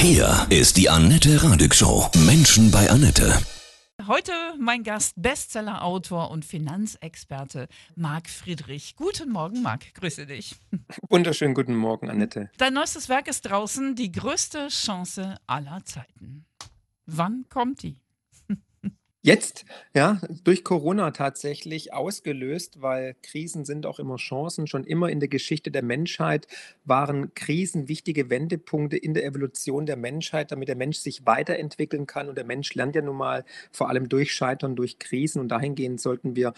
Hier ist die Annette Radig Show. Menschen bei Annette. Heute mein Gast, Bestseller-Autor und Finanzexperte Marc Friedrich. Guten Morgen, Marc. Grüße dich. Wunderschönen guten Morgen, Annette. Dein neuestes Werk ist draußen, die größte Chance aller Zeiten. Wann kommt die? Jetzt, ja, durch Corona tatsächlich ausgelöst, weil Krisen sind auch immer Chancen. Schon immer in der Geschichte der Menschheit waren Krisen wichtige Wendepunkte in der Evolution der Menschheit, damit der Mensch sich weiterentwickeln kann. Und der Mensch lernt ja nun mal vor allem durch Scheitern, durch Krisen. Und dahingehend sollten wir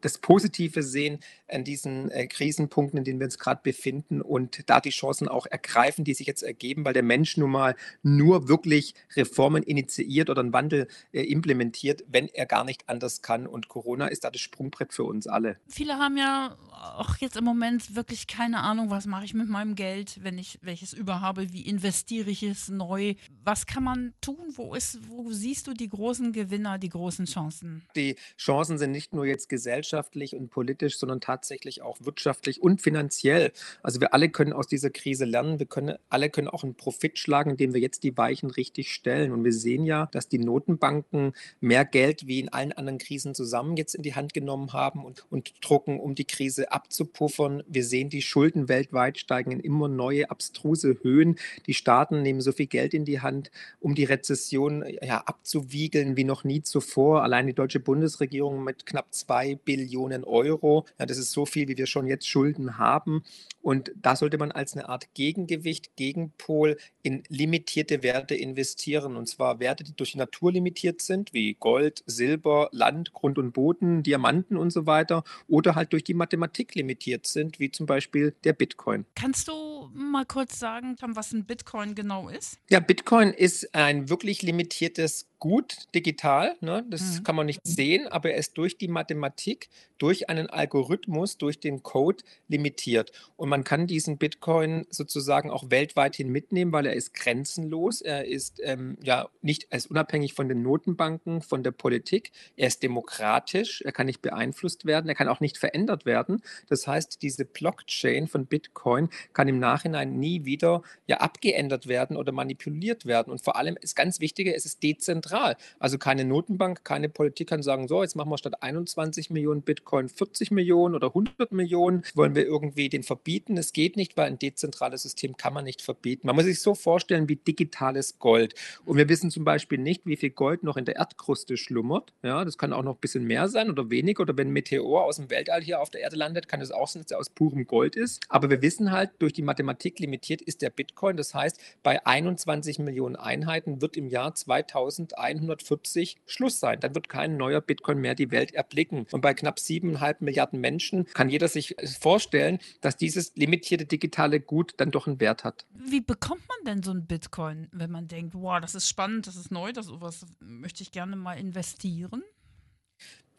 das Positive sehen an diesen äh, Krisenpunkten, in denen wir uns gerade befinden und da die Chancen auch ergreifen, die sich jetzt ergeben, weil der Mensch nun mal nur wirklich Reformen initiiert oder einen Wandel äh, implementiert, wenn er gar nicht anders kann. Und Corona ist da das Sprungbrett für uns alle. Viele haben ja auch jetzt im Moment wirklich keine Ahnung, was mache ich mit meinem Geld, wenn ich welches überhabe, wie investiere ich es neu? Was kann man tun? Wo ist, wo siehst du die großen Gewinner, die großen Chancen? Die Chancen sind nicht nur jetzt gesellschaftlich und politisch, sondern tatsächlich auch wirtschaftlich und finanziell. Also wir alle können aus dieser Krise lernen. Wir können alle können auch einen Profit schlagen, indem wir jetzt die Weichen richtig stellen. Und wir sehen ja, dass die Notenbanken mehr Geld wie in allen anderen Krisen zusammen jetzt in die Hand genommen haben und, und drucken, um die Krise abzupuffern. Wir sehen, die Schulden weltweit steigen in immer neue abstruse Höhen. Die Staaten nehmen so viel Geld in die Hand, um die Rezession ja, abzuwiegeln wie noch nie zuvor. Allein die deutsche Bundesregierung mit knapp zwei Billionen Euro. Ja, das ist so viel, wie wir schon jetzt Schulden haben. Und da sollte man als eine Art Gegengewicht, Gegenpol in limitierte Werte investieren. Und zwar Werte, die durch die Natur limitiert sind, wie Gold, Silber, Land, Grund und Boden, Diamanten und so weiter. Oder halt durch die Mathematik limitiert sind, wie zum Beispiel der Bitcoin. Kannst du mal kurz sagen, was ein Bitcoin genau ist? Ja, Bitcoin ist ein wirklich limitiertes gut digital, ne? das Mhm. kann man nicht sehen, aber er ist durch die Mathematik, durch einen Algorithmus, durch den Code limitiert. Und man kann diesen Bitcoin sozusagen auch weltweit hin mitnehmen, weil er ist grenzenlos, er ist ähm, ja nicht, er ist unabhängig von den Notenbanken, von der Politik, er ist demokratisch, er kann nicht beeinflusst werden, er kann auch nicht verändert werden. Das heißt, diese Blockchain von Bitcoin kann im Nachhinein nie wieder ja abgeändert werden oder manipuliert werden. Und vor allem ist ganz wichtig, es ist dezentral. Also keine Notenbank, keine Politik kann sagen, so, jetzt machen wir statt 21 Millionen Bitcoin 40 Millionen oder 100 Millionen. Wollen wir irgendwie den verbieten? Es geht nicht, weil ein dezentrales System kann man nicht verbieten. Man muss sich so vorstellen wie digitales Gold. Und wir wissen zum Beispiel nicht, wie viel Gold noch in der Erdkruste schlummert. Ja, das kann auch noch ein bisschen mehr sein oder weniger. Oder wenn ein Meteor aus dem Weltall hier auf der Erde landet, kann es auch sein, dass er aus purem Gold ist. Aber wir wissen halt, durch die Mathematik limitiert ist der Bitcoin. Das heißt, bei 21 Millionen Einheiten wird im Jahr 2140 Schluss sein. Dann wird kein neuer Bitcoin mehr die Welt erblicken. Und bei knapp siebeneinhalb Milliarden Menschen kann jeder sich vorstellen, dass dieses limitierte digitale Gut dann doch einen Wert hat. Wie bekommt man denn so ein Bitcoin, wenn man denkt, wow, das ist spannend, das ist neu, das sowas möchte ich gerne mal investieren?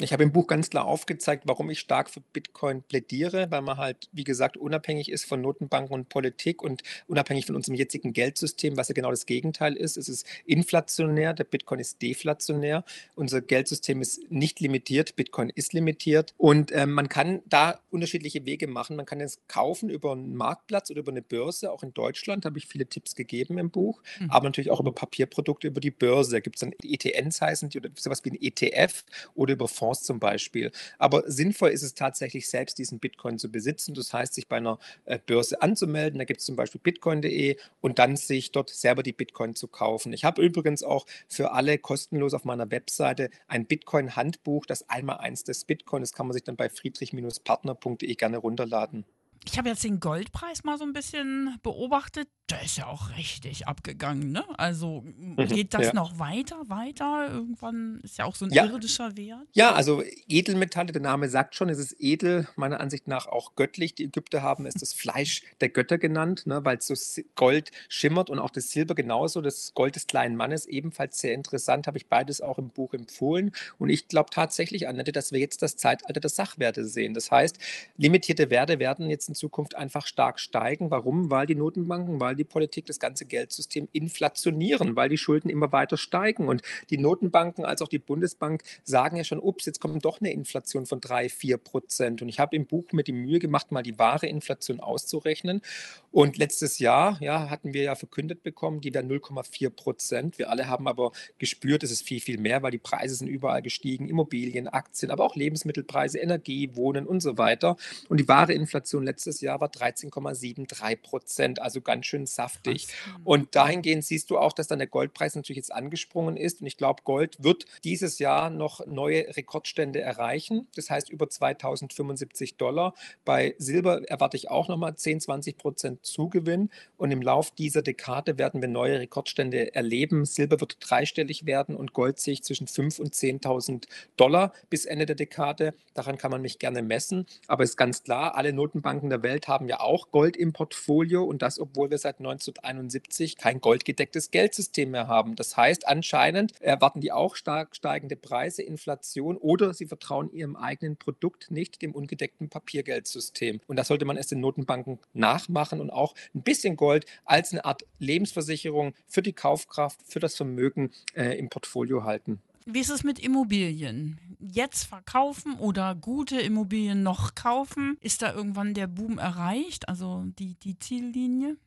Ich habe im Buch ganz klar aufgezeigt, warum ich stark für Bitcoin plädiere, weil man halt, wie gesagt, unabhängig ist von Notenbanken und Politik und unabhängig von unserem jetzigen Geldsystem, was ja genau das Gegenteil ist. Es ist inflationär, der Bitcoin ist deflationär. Unser Geldsystem ist nicht limitiert, Bitcoin ist limitiert. Und ähm, man kann da unterschiedliche Wege machen. Man kann es kaufen über einen Marktplatz oder über eine Börse. Auch in Deutschland habe ich viele Tipps gegeben im Buch, Mhm. aber natürlich auch über Papierprodukte, über die Börse. Da gibt es dann ETNs heißen die oder sowas wie ein ETF oder über Fonds zum Beispiel. Aber sinnvoll ist es tatsächlich selbst, diesen Bitcoin zu besitzen. Das heißt, sich bei einer äh, Börse anzumelden. Da gibt es zum Beispiel bitcoin.de und dann sich dort selber die Bitcoin zu kaufen. Ich habe übrigens auch für alle kostenlos auf meiner Webseite ein Bitcoin-Handbuch, das Einmaleins des Bitcoin. Das kann man sich dann bei friedrich-partner.de gerne runterladen. Ich habe jetzt den Goldpreis mal so ein bisschen beobachtet. Der ist ja auch richtig abgegangen, ne? Also Mhm, geht das ja. noch weiter, weiter? Irgendwann ist ja auch so ein Ja. irdischer Wert. Ja, also Edelmetalle, der Name sagt schon, es ist edel, meiner Ansicht nach auch göttlich. Die Ägypter haben es das Fleisch der Götter genannt, ne, weil es so Gold schimmert und auch das Silber genauso. Das Gold des kleinen Mannes ebenfalls sehr interessant, habe ich beides auch im Buch empfohlen. Und ich glaube tatsächlich, Annette, dass wir jetzt das Zeitalter der Sachwerte sehen. Das heißt, limitierte Werte werden jetzt jetzt in Zukunft einfach stark steigen. Warum? Weil die Notenbanken, weil die Politik das ganze Geldsystem inflationieren, weil die Schulden immer weiter steigen. Und die Notenbanken als auch die Bundesbank sagen ja schon, ups, jetzt kommt doch eine Inflation von drei, vier Prozent. Und ich habe im Buch mir die Mühe gemacht, mal die wahre Inflation auszurechnen. Und letztes Jahr ja, hatten wir ja verkündet bekommen, die wäre 0,4 Prozent. Wir alle haben aber gespürt, es ist viel, viel mehr, weil die Preise sind überall gestiegen, Immobilien, Aktien, aber auch Lebensmittelpreise, Energie, Wohnen und so weiter. Und die wahre Inflation letztes Jahr war 13,73 Prozent, also ganz schön saftig. Und dahingehend siehst du auch, dass dann der Goldpreis natürlich jetzt angesprungen ist. Und ich glaube, Gold wird dieses Jahr noch neue Rekordstände erreichen. Das heißt über 2075 Dollar. Bei Silber erwarte ich auch nochmal 10, 20 Prozent Zugewinn. Und im Lauf dieser Dekade werden wir neue Rekordstände erleben. Silber wird dreistellig werden und Gold sehe ich zwischen 5.000 und 10.000 Dollar bis Ende der Dekade. Daran kann man mich gerne messen. Aber es ist ganz klar, alle Notenbanken der Welt haben ja auch Gold im Portfolio und das, obwohl wir seit 1971 kein goldgedecktes Geldsystem mehr haben. Das heißt, anscheinend erwarten die auch stark steigende Preise, Inflation oder sie vertrauen ihrem eigenen Produkt nicht, dem ungedeckten Papiergeldsystem. Und das sollte man erst den Notenbanken nachmachen und auch ein bisschen Gold als eine Art Lebensversicherung für die Kaufkraft, für das Vermögen äh, im Portfolio halten. Wie ist es mit Immobilien? Jetzt verkaufen oder gute Immobilien noch kaufen? Ist da irgendwann der Boom erreicht, also die, die Ziellinie?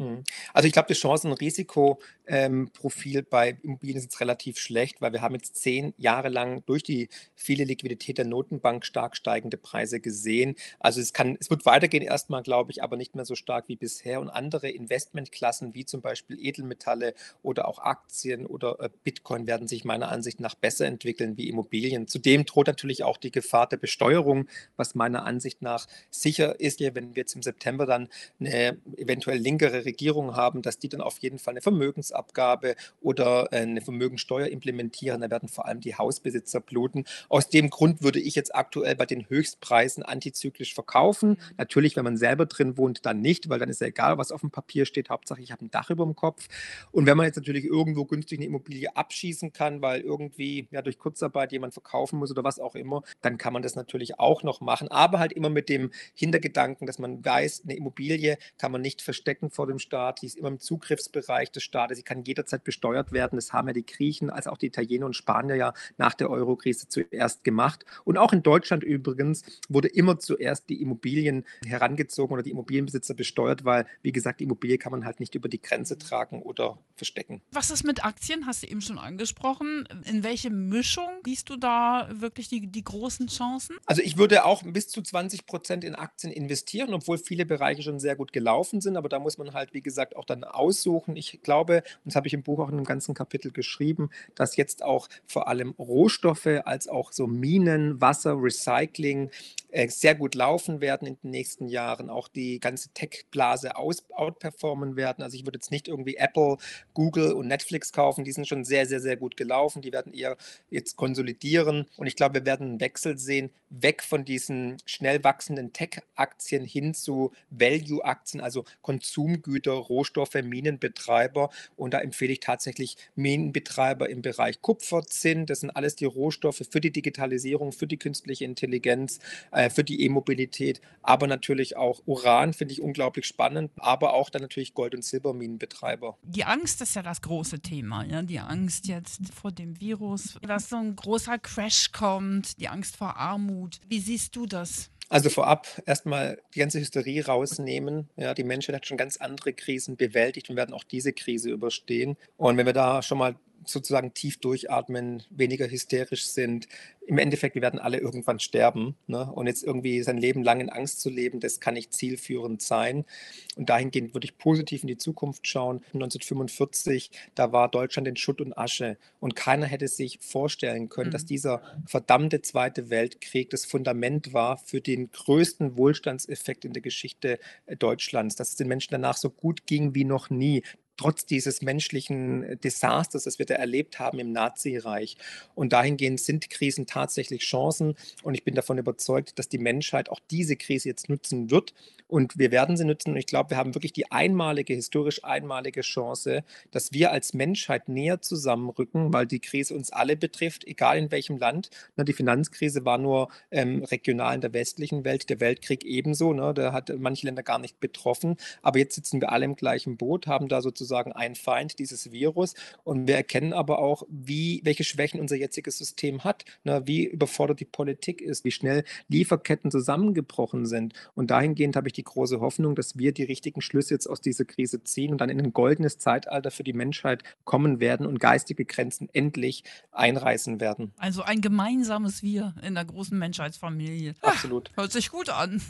Mhm. Also ich glaube, das Chancen-Risiko-Profil bei Immobilien ist jetzt relativ schlecht, weil wir haben jetzt zehn Jahre lang durch die viele Liquidität der Notenbank stark steigende Preise gesehen. Also es kann, es wird weitergehen erstmal, glaube ich, aber nicht mehr so stark wie bisher. Und andere Investmentklassen wie zum Beispiel Edelmetalle oder auch Aktien oder äh, Bitcoin werden sich meiner Ansicht nach besser entwickeln wie Immobilien. Zudem droht natürlich auch die Gefahr der Besteuerung, was meiner Ansicht nach sicher ist, wenn wir jetzt im September dann eine eventuell linkere Regierung haben, dass die dann auf jeden Fall eine Vermögensabgabe oder äh, eine Vermögensteuer implementieren. Da werden vor allem die Hausbesitzer bluten. Aus dem Grund würde ich jetzt aktuell bei den Höchstpreisen antizyklisch verkaufen. Natürlich, wenn man selber drin wohnt, dann nicht, weil dann ist ja egal, was auf dem Papier steht. Hauptsache, ich habe ein Dach über dem Kopf. Und wenn man jetzt natürlich irgendwo günstig eine Immobilie abschießen kann, weil irgendwie ja durch Kurzarbeit jemand verkaufen muss oder was auch immer, dann kann man das natürlich auch noch machen. Aber halt immer mit dem Hintergedanken, dass man weiß, eine Immobilie kann man nicht verstecken vor dem Staat, die ist immer im Zugriffsbereich des Staates, sie kann jederzeit besteuert werden. Das haben ja die Griechen als auch die Italiener und Spanier ja nach der Eurokrise zuerst gemacht. Und auch in Deutschland übrigens wurde immer zuerst die Immobilien herangezogen oder die Immobilienbesitzer besteuert, weil, wie gesagt, die Immobilie kann man halt nicht über die Grenze tragen oder verstecken. Was ist mit Aktien? Hast du eben schon angesprochen. In welche Mischung siehst du da wirklich die, die großen Chancen? Also ich würde auch bis zu 20 Prozent in Aktien investieren, obwohl viele Bereiche schon sehr gut gelaufen sind. Aber da muss man halt halt, wie gesagt, auch dann aussuchen. Ich glaube, und das habe ich im Buch auch in einem ganzen Kapitel geschrieben, dass jetzt auch vor allem Rohstoffe als auch so Minen, Wasser, Recycling sehr gut laufen werden in den nächsten Jahren, auch die ganze Tech-Blase outperformen werden. Also ich würde jetzt nicht irgendwie Apple, Google und Netflix kaufen, die sind schon sehr, sehr, sehr gut gelaufen. Die werden eher jetzt konsolidieren und ich glaube, wir werden einen Wechsel sehen, weg von diesen schnell wachsenden Tech-Aktien hin zu Value-Aktien, also Konsumgüter, Rohstoffe, Minenbetreiber. Und da empfehle ich tatsächlich Minenbetreiber im Bereich Kupfer, Zinn. Das sind alles die Rohstoffe für die Digitalisierung, für die künstliche Intelligenz, äh, für die E-Mobilität, aber natürlich auch Uran finde ich unglaublich spannend, aber auch dann natürlich Gold- und Silberminenbetreiber. Die Angst ist ja das große Thema, ja? die Angst jetzt vor dem Virus, dass so ein großer Crash kommt, die Angst vor Armut. Wie siehst du das? Also vorab erstmal die ganze Hysterie rausnehmen. Ja, die Menschheit hat schon ganz andere Krisen bewältigt und werden auch diese Krise überstehen. Und wenn wir da schon mal sozusagen tief durchatmen, weniger hysterisch sind. Im Endeffekt, wir werden alle irgendwann sterben. Ne? Und jetzt irgendwie sein Leben lang in Angst zu leben, das kann nicht zielführend sein. Und dahingehend würde ich positiv in die Zukunft schauen. 1945, da war Deutschland in Schutt und Asche. Und keiner hätte sich vorstellen können, mhm. dass dieser verdammte Zweite Weltkrieg das Fundament war für den größten Wohlstandseffekt in der Geschichte Deutschlands. Dass es den Menschen danach so gut ging wie noch nie trotz dieses menschlichen Desasters, das wir da erlebt haben im Nazireich. Und dahingehend sind Krisen tatsächlich Chancen. Und ich bin davon überzeugt, dass die Menschheit auch diese Krise jetzt nutzen wird. Und wir werden sie nutzen. Und ich glaube, wir haben wirklich die einmalige, historisch einmalige Chance, dass wir als Menschheit näher zusammenrücken, weil die Krise uns alle betrifft, egal in welchem Land. Na, die Finanzkrise war nur ähm, regional in der westlichen Welt, der Weltkrieg ebenso. Ne, da hat manche Länder gar nicht betroffen. Aber jetzt sitzen wir alle im gleichen Boot, haben da sozusagen einen Feind, dieses Virus. Und wir erkennen aber auch, wie, welche Schwächen unser jetziges System hat, ne, wie überfordert die Politik ist, wie schnell Lieferketten zusammengebrochen sind. Und dahingehend habe ich die große Hoffnung, dass wir die richtigen Schlüsse jetzt aus dieser Krise ziehen und dann in ein goldenes Zeitalter für die Menschheit kommen werden und geistige Grenzen endlich einreißen werden. Also ein gemeinsames Wir in der großen Menschheitsfamilie. Absolut. Hört sich gut an.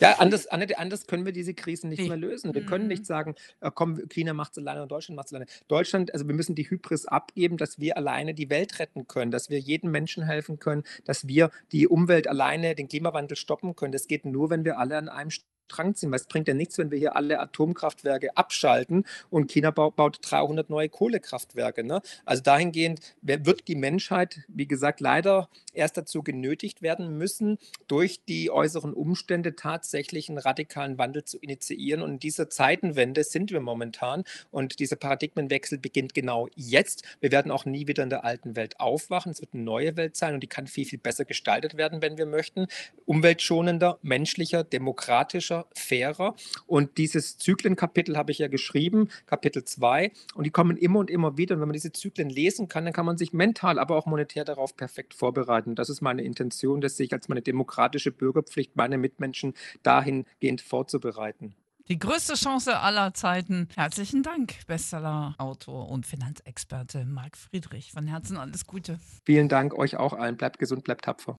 ja, anders, anders können wir diese Krisen nicht nee. mehr lösen. Wir können nicht Mhm. sagen, äh, komm, China macht es alleine und Deutschland macht es alleine. Deutschland, also wir müssen die Hybris abgeben, dass wir alleine die Welt retten können, dass wir jedem Menschen helfen können, dass wir die Umwelt alleine, den Klimawandel stoppen können. Das geht nur, wenn wir alle an einem Strang ziehen. Weil es bringt ja nichts, wenn wir hier alle Atomkraftwerke abschalten und China baut, baut 300 neue Kohlekraftwerke. Ne? Also dahingehend wird die Menschheit, wie gesagt, leider erst dazu genötigt werden müssen, durch die äußeren Umstände tatsächlich einen radikalen Wandel zu initiieren. Und in dieser Zeitenwende sind wir momentan. Und dieser Paradigmenwechsel beginnt genau jetzt. Wir werden auch nie wieder in der alten Welt aufwachen. Es wird eine neue Welt sein und die kann viel, viel besser gestaltet werden, wenn wir möchten. Umweltschonender, menschlicher, demokratischer fairer. Und dieses Zyklenkapitel habe ich ja geschrieben, Kapitel 2. Und die kommen immer und immer wieder. Und wenn man diese Zyklen lesen kann, dann kann man sich mental, aber auch monetär darauf perfekt vorbereiten. Das ist meine Intention, das sehe ich als meine demokratische Bürgerpflicht, meine Mitmenschen dahingehend vorzubereiten. Die größte Chance aller Zeiten. Herzlichen Dank, Bestseller-Autor und Finanzexperte Marc Friedrich. Von Herzen alles Gute. Vielen Dank euch auch allen. Bleibt gesund, bleibt tapfer.